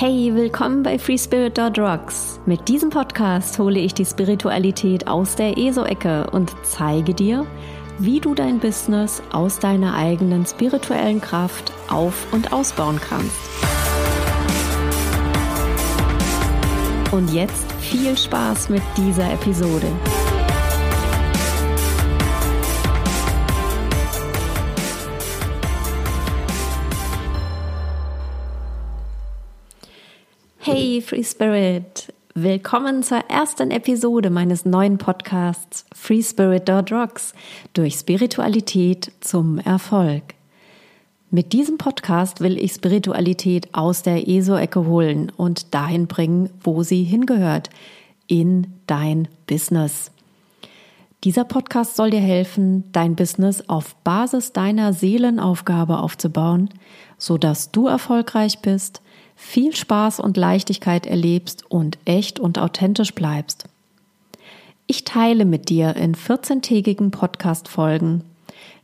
Hey, willkommen bei FreeSpirit.rocks. Mit diesem Podcast hole ich die Spiritualität aus der ESO-Ecke und zeige dir, wie du dein Business aus deiner eigenen spirituellen Kraft auf- und ausbauen kannst. Und jetzt viel Spaß mit dieser Episode. Hey Free Spirit, willkommen zur ersten Episode meines neuen Podcasts Free Spirit Rocks durch Spiritualität zum Erfolg. Mit diesem Podcast will ich Spiritualität aus der ESO-Ecke holen und dahin bringen, wo sie hingehört, in dein Business. Dieser Podcast soll dir helfen, dein Business auf Basis deiner Seelenaufgabe aufzubauen, sodass du erfolgreich bist – viel Spaß und Leichtigkeit erlebst und echt und authentisch bleibst. Ich teile mit dir in 14-tägigen Podcast-Folgen,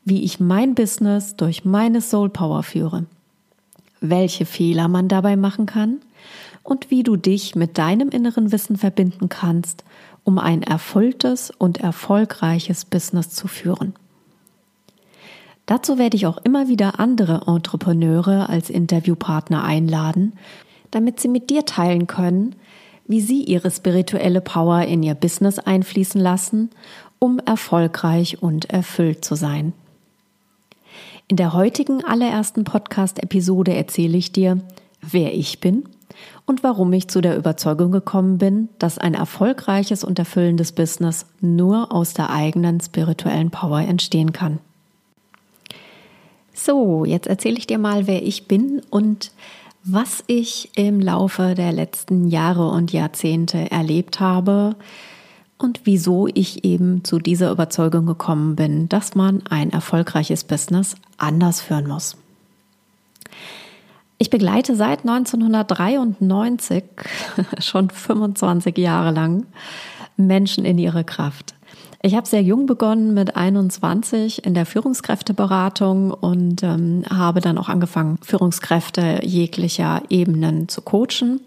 wie ich mein Business durch meine Soul Power führe, welche Fehler man dabei machen kann und wie du dich mit deinem inneren Wissen verbinden kannst, um ein erfülltes und erfolgreiches Business zu führen. Dazu werde ich auch immer wieder andere Entrepreneure als Interviewpartner einladen, damit sie mit dir teilen können, wie sie ihre spirituelle Power in ihr Business einfließen lassen, um erfolgreich und erfüllt zu sein. In der heutigen allerersten Podcast-Episode erzähle ich dir, wer ich bin und warum ich zu der Überzeugung gekommen bin, dass ein erfolgreiches und erfüllendes Business nur aus der eigenen spirituellen Power entstehen kann. So, jetzt erzähle ich dir mal, wer ich bin und was ich im Laufe der letzten Jahre und Jahrzehnte erlebt habe und wieso ich eben zu dieser Überzeugung gekommen bin, dass man ein erfolgreiches Business anders führen muss. Ich begleite seit 1993, schon 25 Jahre lang, Menschen in ihre Kraft. Ich habe sehr jung begonnen mit 21 in der Führungskräfteberatung und ähm, habe dann auch angefangen, Führungskräfte jeglicher Ebenen zu coachen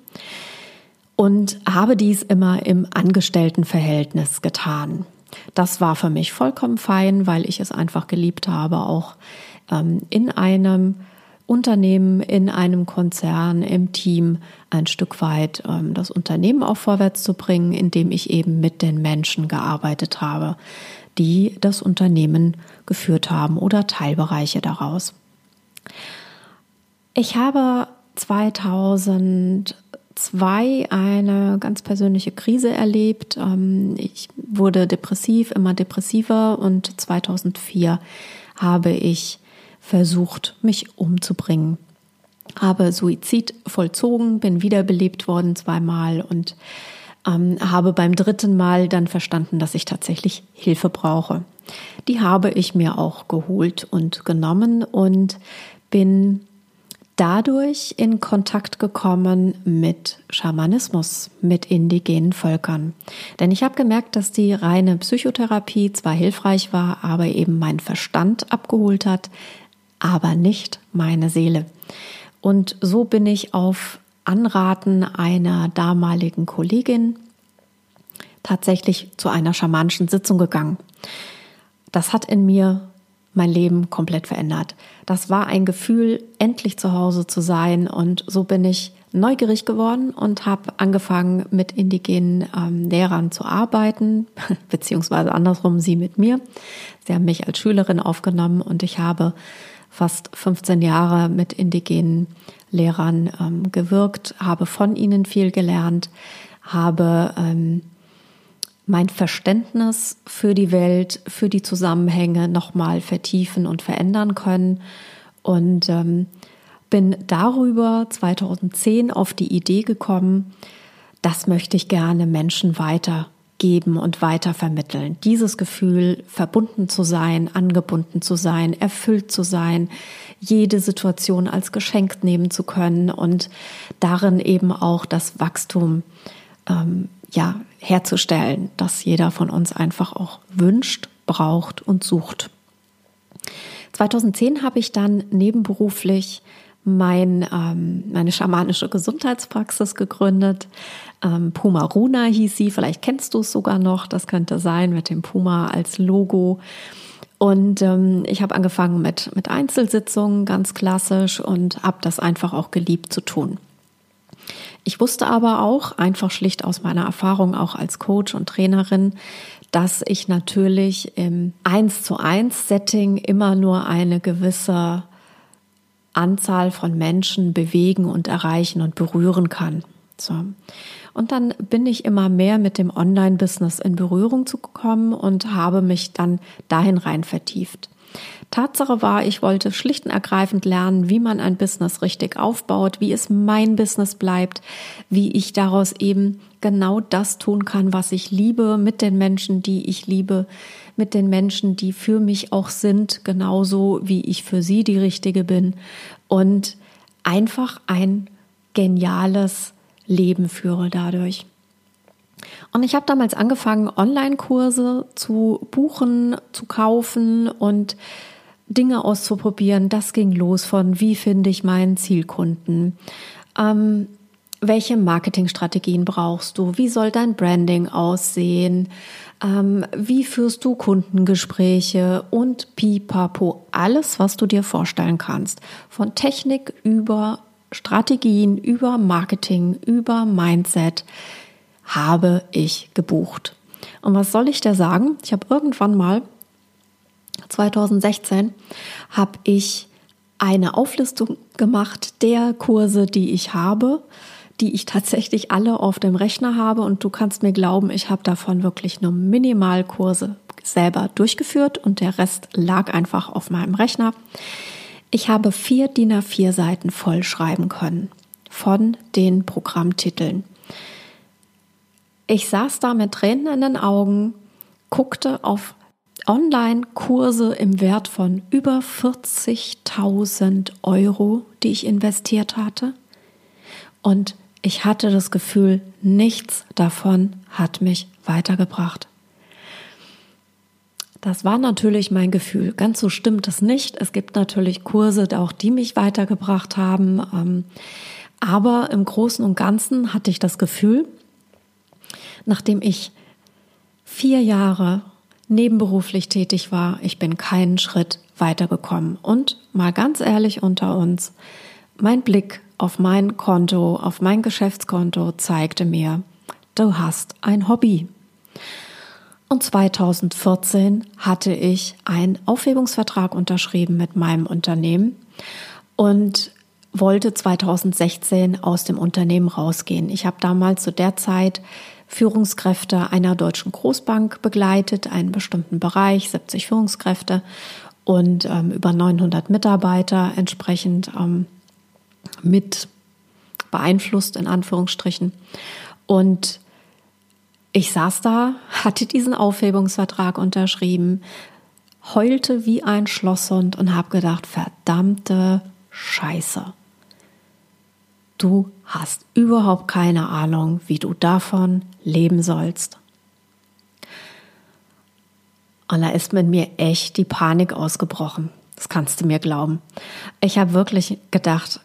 und habe dies immer im Angestelltenverhältnis getan. Das war für mich vollkommen fein, weil ich es einfach geliebt habe, auch ähm, in einem Unternehmen in einem Konzern, im Team ein Stück weit ähm, das Unternehmen auch vorwärts zu bringen, indem ich eben mit den Menschen gearbeitet habe, die das Unternehmen geführt haben oder Teilbereiche daraus. Ich habe 2002 eine ganz persönliche Krise erlebt. Ähm, ich wurde depressiv, immer depressiver und 2004 habe ich versucht, mich umzubringen. Habe Suizid vollzogen, bin wiederbelebt worden zweimal und ähm, habe beim dritten Mal dann verstanden, dass ich tatsächlich Hilfe brauche. Die habe ich mir auch geholt und genommen und bin dadurch in Kontakt gekommen mit Schamanismus, mit indigenen Völkern. Denn ich habe gemerkt, dass die reine Psychotherapie zwar hilfreich war, aber eben mein Verstand abgeholt hat, aber nicht meine Seele. Und so bin ich auf Anraten einer damaligen Kollegin tatsächlich zu einer schamanischen Sitzung gegangen. Das hat in mir mein Leben komplett verändert. Das war ein Gefühl, endlich zu Hause zu sein und so bin ich neugierig geworden und habe angefangen, mit indigenen ähm, Lehrern zu arbeiten, beziehungsweise andersrum sie mit mir. Sie haben mich als Schülerin aufgenommen und ich habe fast 15 Jahre mit indigenen Lehrern ähm, gewirkt, habe von ihnen viel gelernt, habe ähm, mein Verständnis für die Welt, für die Zusammenhänge nochmal vertiefen und verändern können. Und ähm, bin darüber 2010 auf die Idee gekommen, das möchte ich gerne Menschen weiter geben und weiter vermitteln. Dieses Gefühl, verbunden zu sein, angebunden zu sein, erfüllt zu sein, jede Situation als Geschenk nehmen zu können und darin eben auch das Wachstum ähm, ja herzustellen, das jeder von uns einfach auch wünscht, braucht und sucht. 2010 habe ich dann nebenberuflich mein, ähm, meine schamanische Gesundheitspraxis gegründet. Ähm, Puma Runa hieß sie, vielleicht kennst du es sogar noch, das könnte sein mit dem Puma als Logo. Und ähm, ich habe angefangen mit, mit Einzelsitzungen, ganz klassisch, und habe das einfach auch geliebt zu tun. Ich wusste aber auch, einfach schlicht aus meiner Erfahrung auch als Coach und Trainerin, dass ich natürlich im 1 zu 1 Setting immer nur eine gewisse Anzahl von Menschen bewegen und erreichen und berühren kann. So. Und dann bin ich immer mehr mit dem Online-Business in Berührung zu kommen und habe mich dann dahin rein vertieft. Tatsache war, ich wollte schlicht und ergreifend lernen, wie man ein Business richtig aufbaut, wie es mein Business bleibt, wie ich daraus eben genau das tun kann, was ich liebe, mit den Menschen, die ich liebe, mit den Menschen, die für mich auch sind, genauso wie ich für sie die Richtige bin und einfach ein geniales Leben führe dadurch. Und ich habe damals angefangen, Online-Kurse zu buchen, zu kaufen und Dinge auszuprobieren. Das ging los von, wie finde ich meinen Zielkunden? Ähm, welche Marketingstrategien brauchst du? Wie soll dein Branding aussehen? Ähm, wie führst du Kundengespräche und pipapo? Alles, was du dir vorstellen kannst. Von Technik über Strategien, über Marketing, über Mindset habe ich gebucht. Und was soll ich dir sagen? Ich habe irgendwann mal 2016 habe ich eine Auflistung gemacht der Kurse, die ich habe, die ich tatsächlich alle auf dem Rechner habe. Und du kannst mir glauben, ich habe davon wirklich nur Minimalkurse selber durchgeführt und der Rest lag einfach auf meinem Rechner. Ich habe vier DIN A4 Seiten voll schreiben können von den Programmtiteln. Ich saß da mit Tränen in den Augen, guckte auf Online-Kurse im Wert von über 40.000 Euro, die ich investiert hatte. Und ich hatte das Gefühl, nichts davon hat mich weitergebracht. Das war natürlich mein Gefühl. Ganz so stimmt es nicht. Es gibt natürlich Kurse, auch die mich weitergebracht haben. Ähm, aber im Großen und Ganzen hatte ich das Gefühl, nachdem ich vier Jahre nebenberuflich tätig war, ich bin keinen Schritt weitergekommen. Und mal ganz ehrlich unter uns, mein Blick auf mein Konto, auf mein Geschäftskonto zeigte mir, du hast ein Hobby. Und 2014 hatte ich einen Aufhebungsvertrag unterschrieben mit meinem Unternehmen und wollte 2016 aus dem Unternehmen rausgehen. Ich habe damals zu der Zeit Führungskräfte einer deutschen Großbank begleitet, einen bestimmten Bereich, 70 Führungskräfte und ähm, über 900 Mitarbeiter entsprechend ähm, mit beeinflusst, in Anführungsstrichen. Und ich saß da, hatte diesen Aufhebungsvertrag unterschrieben, heulte wie ein Schlosshund und habe gedacht, verdammte Scheiße. Du hast überhaupt keine Ahnung, wie du davon leben sollst. Und da ist mit mir echt die Panik ausgebrochen. Das kannst du mir glauben. Ich habe wirklich gedacht,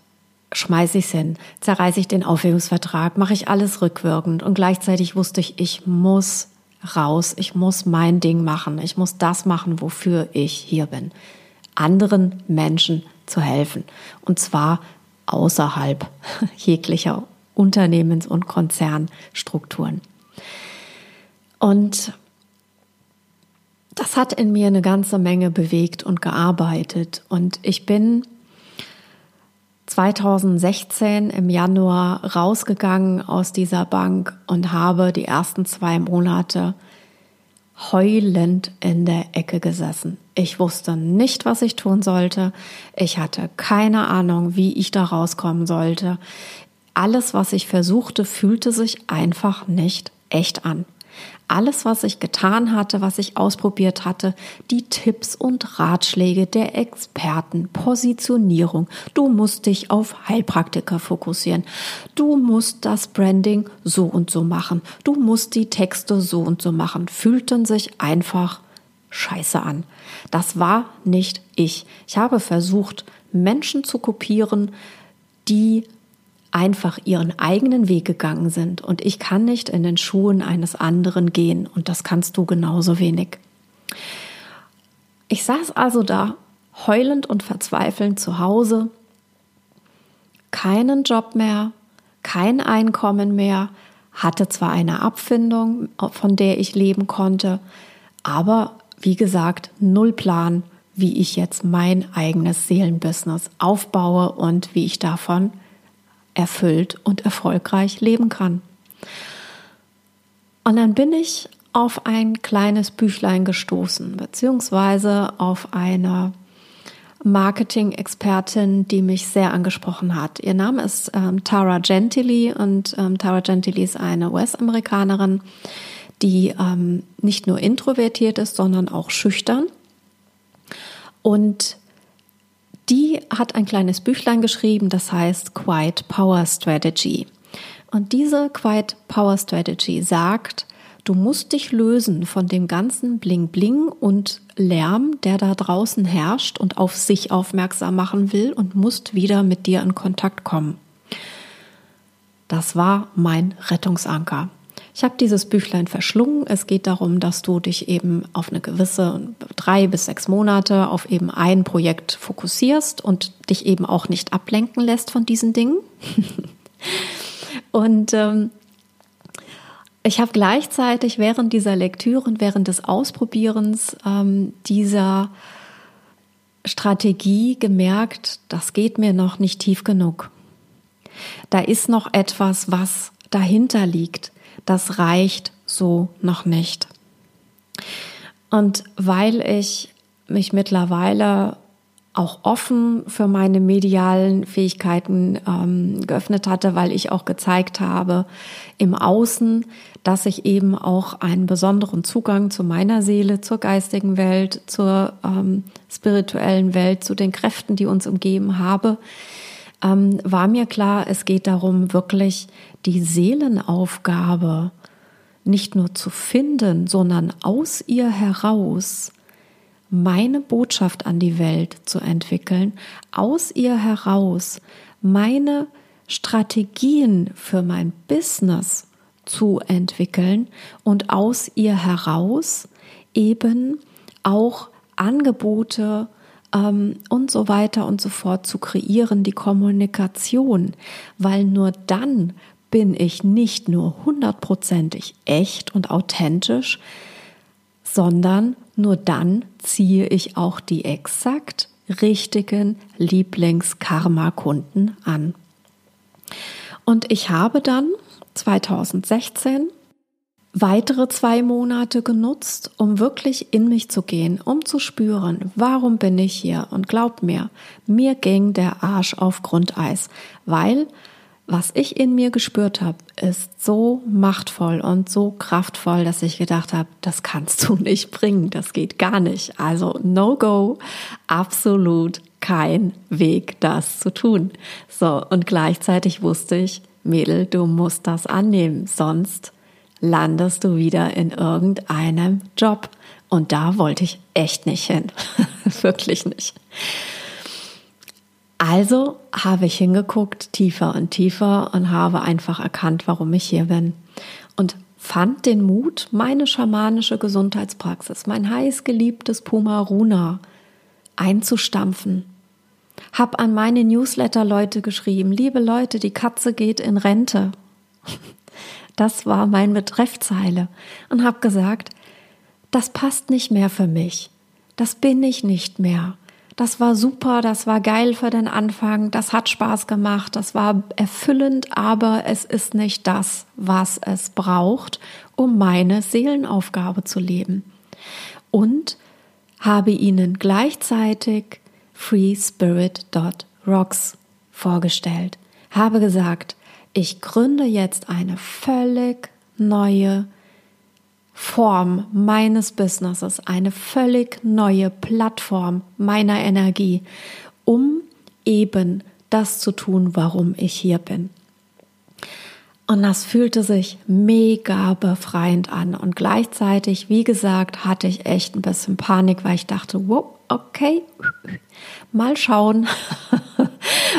schmeiße ich es hin, zerreiße ich den Aufhebungsvertrag, mache ich alles rückwirkend und gleichzeitig wusste ich, ich muss raus, ich muss mein Ding machen, ich muss das machen, wofür ich hier bin, anderen Menschen zu helfen und zwar außerhalb jeglicher Unternehmens- und Konzernstrukturen. Und das hat in mir eine ganze Menge bewegt und gearbeitet und ich bin 2016 im Januar rausgegangen aus dieser Bank und habe die ersten zwei Monate heulend in der Ecke gesessen. Ich wusste nicht, was ich tun sollte. Ich hatte keine Ahnung, wie ich da rauskommen sollte. Alles, was ich versuchte, fühlte sich einfach nicht echt an. Alles, was ich getan hatte, was ich ausprobiert hatte, die Tipps und Ratschläge der Experten, Positionierung. Du musst dich auf Heilpraktiker fokussieren. Du musst das Branding so und so machen. Du musst die Texte so und so machen. Fühlten sich einfach scheiße an. Das war nicht ich. Ich habe versucht, Menschen zu kopieren, die einfach ihren eigenen Weg gegangen sind. Und ich kann nicht in den Schuhen eines anderen gehen. Und das kannst du genauso wenig. Ich saß also da, heulend und verzweifelnd zu Hause, keinen Job mehr, kein Einkommen mehr, hatte zwar eine Abfindung, von der ich leben konnte, aber wie gesagt, null Plan, wie ich jetzt mein eigenes Seelenbusiness aufbaue und wie ich davon erfüllt und erfolgreich leben kann. Und dann bin ich auf ein kleines Büchlein gestoßen, beziehungsweise auf eine Marketing-Expertin, die mich sehr angesprochen hat. Ihr Name ist ähm, Tara Gentili und ähm, Tara Gentili ist eine US-Amerikanerin, die ähm, nicht nur introvertiert ist, sondern auch schüchtern. Und die hat ein kleines Büchlein geschrieben, das heißt Quiet Power Strategy. Und diese Quiet Power Strategy sagt, du musst dich lösen von dem ganzen Bling Bling und Lärm, der da draußen herrscht und auf sich aufmerksam machen will und musst wieder mit dir in Kontakt kommen. Das war mein Rettungsanker. Ich habe dieses Büchlein verschlungen. Es geht darum, dass du dich eben auf eine gewisse drei bis sechs Monate auf eben ein Projekt fokussierst und dich eben auch nicht ablenken lässt von diesen Dingen. und ähm, ich habe gleichzeitig während dieser Lektüre und während des Ausprobierens ähm, dieser Strategie gemerkt, das geht mir noch nicht tief genug. Da ist noch etwas, was dahinter liegt das reicht so noch nicht. Und weil ich mich mittlerweile auch offen für meine medialen Fähigkeiten ähm, geöffnet hatte, weil ich auch gezeigt habe im Außen, dass ich eben auch einen besonderen Zugang zu meiner Seele, zur geistigen Welt, zur ähm, spirituellen Welt, zu den Kräften, die uns umgeben habe, ähm, war mir klar, es geht darum, wirklich die Seelenaufgabe nicht nur zu finden, sondern aus ihr heraus meine Botschaft an die Welt zu entwickeln, aus ihr heraus meine Strategien für mein Business zu entwickeln und aus ihr heraus eben auch Angebote ähm, und so weiter und so fort zu kreieren, die Kommunikation, weil nur dann bin ich nicht nur hundertprozentig echt und authentisch, sondern nur dann ziehe ich auch die exakt richtigen Lieblings-Karma-Kunden an. Und ich habe dann 2016 weitere zwei Monate genutzt, um wirklich in mich zu gehen, um zu spüren, warum bin ich hier? Und glaub mir, mir ging der Arsch auf Grundeis, weil was ich in mir gespürt habe, ist so machtvoll und so kraftvoll, dass ich gedacht habe, das kannst du nicht bringen, das geht gar nicht. Also no go, absolut kein Weg, das zu tun. So, und gleichzeitig wusste ich, Mädel, du musst das annehmen, sonst landest du wieder in irgendeinem Job. Und da wollte ich echt nicht hin. Wirklich nicht. Also habe ich hingeguckt, tiefer und tiefer und habe einfach erkannt, warum ich hier bin. Und fand den Mut, meine schamanische Gesundheitspraxis, mein heißgeliebtes Puma Runa einzustampfen. Hab an meine Newsletter-Leute geschrieben, liebe Leute, die Katze geht in Rente. Das war mein Betreffzeile und habe gesagt, das passt nicht mehr für mich. Das bin ich nicht mehr. Das war super, das war geil für den Anfang, das hat Spaß gemacht, das war erfüllend, aber es ist nicht das, was es braucht, um meine Seelenaufgabe zu leben. Und habe ihnen gleichzeitig freespirit.rocks vorgestellt. Habe gesagt, ich gründe jetzt eine völlig neue Form meines Businesses, eine völlig neue Plattform meiner Energie, um eben das zu tun, warum ich hier bin. Und das fühlte sich mega befreiend an. Und gleichzeitig, wie gesagt, hatte ich echt ein bisschen Panik, weil ich dachte, wow, okay, mal schauen,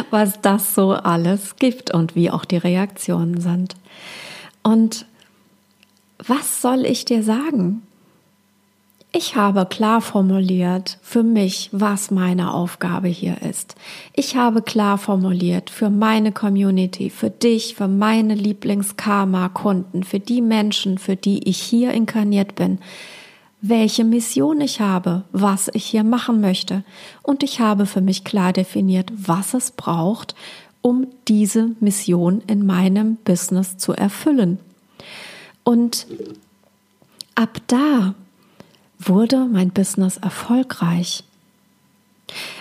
was das so alles gibt und wie auch die Reaktionen sind. Und was soll ich dir sagen? Ich habe klar formuliert für mich, was meine Aufgabe hier ist. Ich habe klar formuliert für meine Community, für dich, für meine Lieblingskarma-Kunden, für die Menschen, für die ich hier inkarniert bin, welche Mission ich habe, was ich hier machen möchte. Und ich habe für mich klar definiert, was es braucht, um diese Mission in meinem Business zu erfüllen. Und ab da wurde mein Business erfolgreich.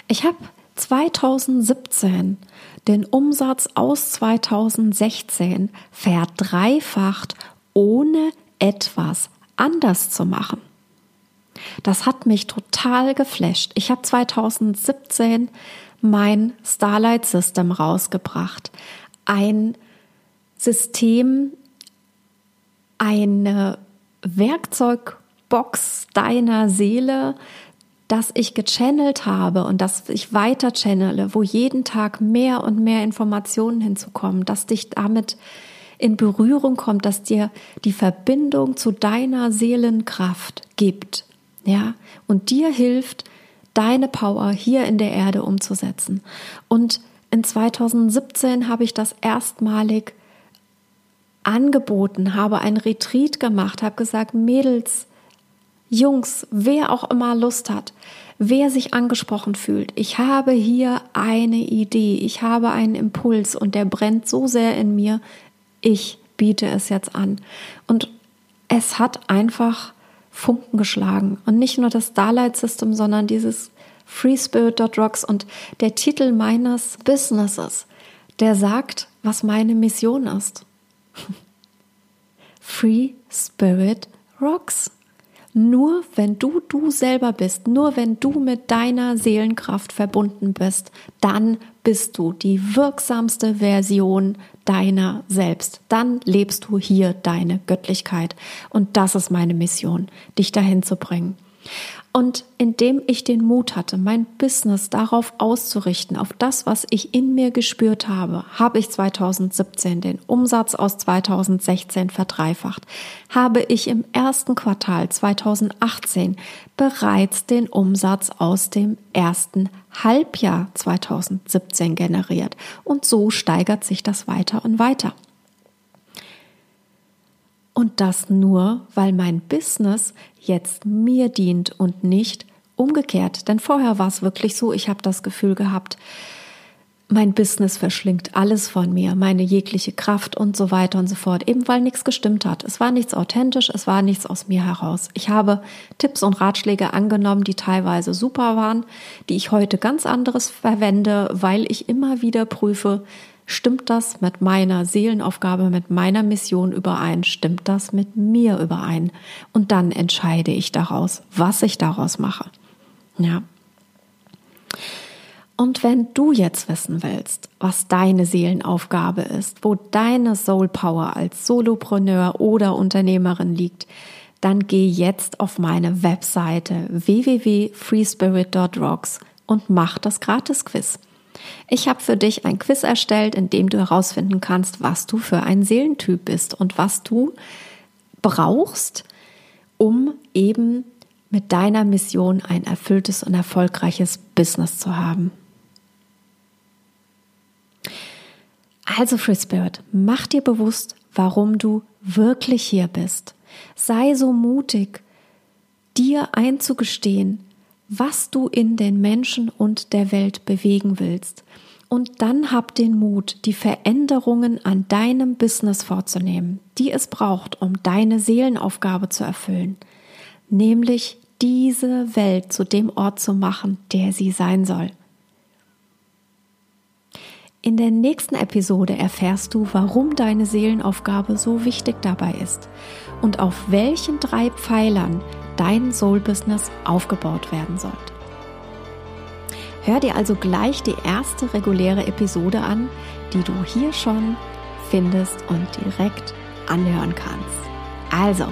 Ich habe 2017 den Umsatz aus 2016 verdreifacht, ohne etwas anders zu machen. Das hat mich total geflasht. Ich habe 2017 mein Starlight System rausgebracht. Ein System, eine Werkzeug Box deiner Seele, das ich gechannelt habe und das ich weiter channele, wo jeden Tag mehr und mehr Informationen hinzukommen, dass dich damit in Berührung kommt, dass dir die Verbindung zu deiner Seelenkraft gibt, ja, und dir hilft, deine Power hier in der Erde umzusetzen. Und in 2017 habe ich das erstmalig angeboten, habe ein Retreat gemacht, habe gesagt, Mädels, Jungs, wer auch immer Lust hat, wer sich angesprochen fühlt, ich habe hier eine Idee, ich habe einen Impuls und der brennt so sehr in mir, ich biete es jetzt an. Und es hat einfach Funken geschlagen. Und nicht nur das Starlight System, sondern dieses Free Rocks und der Titel meines Businesses, der sagt, was meine Mission ist. Free Spirit Rocks. Nur wenn du du selber bist, nur wenn du mit deiner Seelenkraft verbunden bist, dann bist du die wirksamste Version deiner selbst. Dann lebst du hier deine Göttlichkeit. Und das ist meine Mission, dich dahin zu bringen. Und indem ich den Mut hatte, mein Business darauf auszurichten, auf das, was ich in mir gespürt habe, habe ich 2017 den Umsatz aus 2016 verdreifacht, habe ich im ersten Quartal 2018 bereits den Umsatz aus dem ersten Halbjahr 2017 generiert. Und so steigert sich das weiter und weiter. Und das nur, weil mein Business jetzt mir dient und nicht umgekehrt. Denn vorher war es wirklich so, ich habe das Gefühl gehabt, mein Business verschlingt alles von mir, meine jegliche Kraft und so weiter und so fort, eben weil nichts gestimmt hat. Es war nichts authentisch, es war nichts aus mir heraus. Ich habe Tipps und Ratschläge angenommen, die teilweise super waren, die ich heute ganz anderes verwende, weil ich immer wieder prüfe, Stimmt das mit meiner Seelenaufgabe, mit meiner Mission überein? Stimmt das mit mir überein? Und dann entscheide ich daraus, was ich daraus mache. Ja. Und wenn du jetzt wissen willst, was deine Seelenaufgabe ist, wo deine Soul Power als Solopreneur oder Unternehmerin liegt, dann geh jetzt auf meine Webseite www.freespirit.rocks und mach das Gratis-Quiz. Ich habe für dich ein Quiz erstellt, in dem du herausfinden kannst, was du für ein Seelentyp bist und was du brauchst, um eben mit deiner Mission ein erfülltes und erfolgreiches Business zu haben. Also Free Spirit, mach dir bewusst, warum du wirklich hier bist. Sei so mutig, dir einzugestehen, was du in den Menschen und der Welt bewegen willst. Und dann hab den Mut, die Veränderungen an deinem Business vorzunehmen, die es braucht, um deine Seelenaufgabe zu erfüllen. Nämlich diese Welt zu dem Ort zu machen, der sie sein soll. In der nächsten Episode erfährst du, warum deine Seelenaufgabe so wichtig dabei ist und auf welchen drei Pfeilern dein Soul-Business aufgebaut werden sollte. Hör dir also gleich die erste reguläre Episode an, die du hier schon findest und direkt anhören kannst. Also,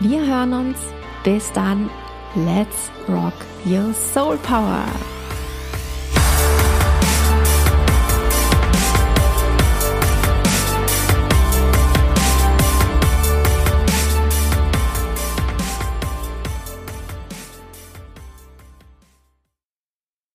wir hören uns. Bis dann. Let's rock your soul power.